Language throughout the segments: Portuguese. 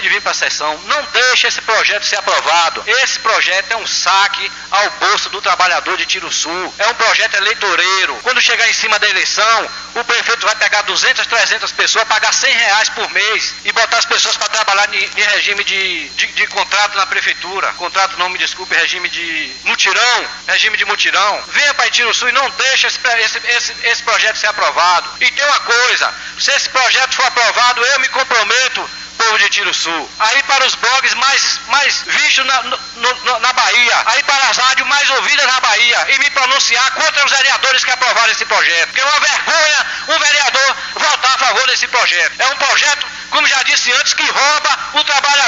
deixe de vir para a sessão, não deixe esse projeto ser aprovado. Esse projeto é um saque ao bolso do trabalhador de Tiro Sul. É um projeto eleitoreiro. Quando chegar em cima da eleição, o prefeito vai pegar 200, 300 pessoas, pagar 100 reais por mês e botar as pessoas para trabalhar em regime de, de, de, contrato na prefeitura. Contrato, não me desculpe, regime de mutirão. Regime de mutirão. Venha para Tiro Sul e não deixe esse, esse, esse, esse projeto ser aprovado. E tem uma coisa: se esse projeto for aprovado, eu me comprometo povo de Tiro Sul, aí para os blogs mais, mais vistos na, no, na Bahia, aí para as rádios mais ouvidas na Bahia e me pronunciar contra os vereadores que aprovaram esse projeto. Porque é uma vergonha um vereador votar a favor desse projeto. É um projeto, como já disse antes, que rouba o trabalhador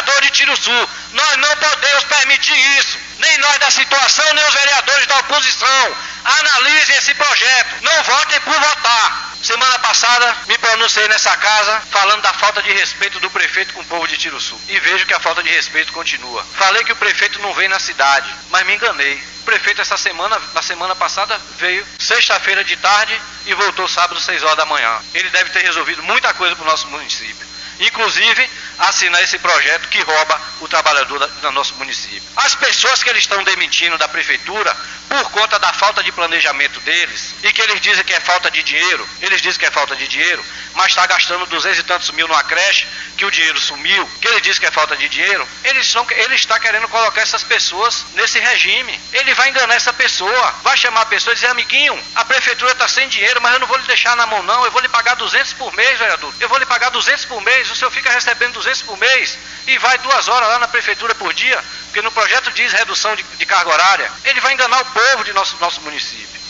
Tiro Sul. Nós não podemos permitir isso. Nem nós da situação, nem os vereadores da oposição. Analisem esse projeto. Não votem por votar. Semana passada me pronunciei nessa casa falando da falta de respeito do prefeito com o povo de Tiro Sul. E vejo que a falta de respeito continua. Falei que o prefeito não vem na cidade, mas me enganei. O prefeito essa semana, na semana passada, veio sexta-feira de tarde e voltou sábado, seis horas da manhã. Ele deve ter resolvido muita coisa para o nosso município inclusive assinar esse projeto que rouba o trabalhador do nosso município. As pessoas que eles estão demitindo da prefeitura por conta da falta de planejamento deles e que eles dizem que é falta de dinheiro, eles dizem que é falta de dinheiro, mas está gastando duzentos e tantos mil numa creche, que o dinheiro sumiu, que ele diz que é falta de dinheiro, eles são, ele está querendo colocar essas pessoas nesse regime. Ele vai enganar essa pessoa, vai chamar a pessoa e dizer, amiguinho, a prefeitura está sem dinheiro, mas eu não vou lhe deixar na mão não, eu vou lhe pagar 200 por mês, vereador. Eu vou lhe pagar 200 por mês, o senhor fica recebendo 200 por mês e vai duas horas lá na prefeitura por dia, porque no projeto diz redução de, de carga horária. Ele vai enganar o povo de nosso, nosso município.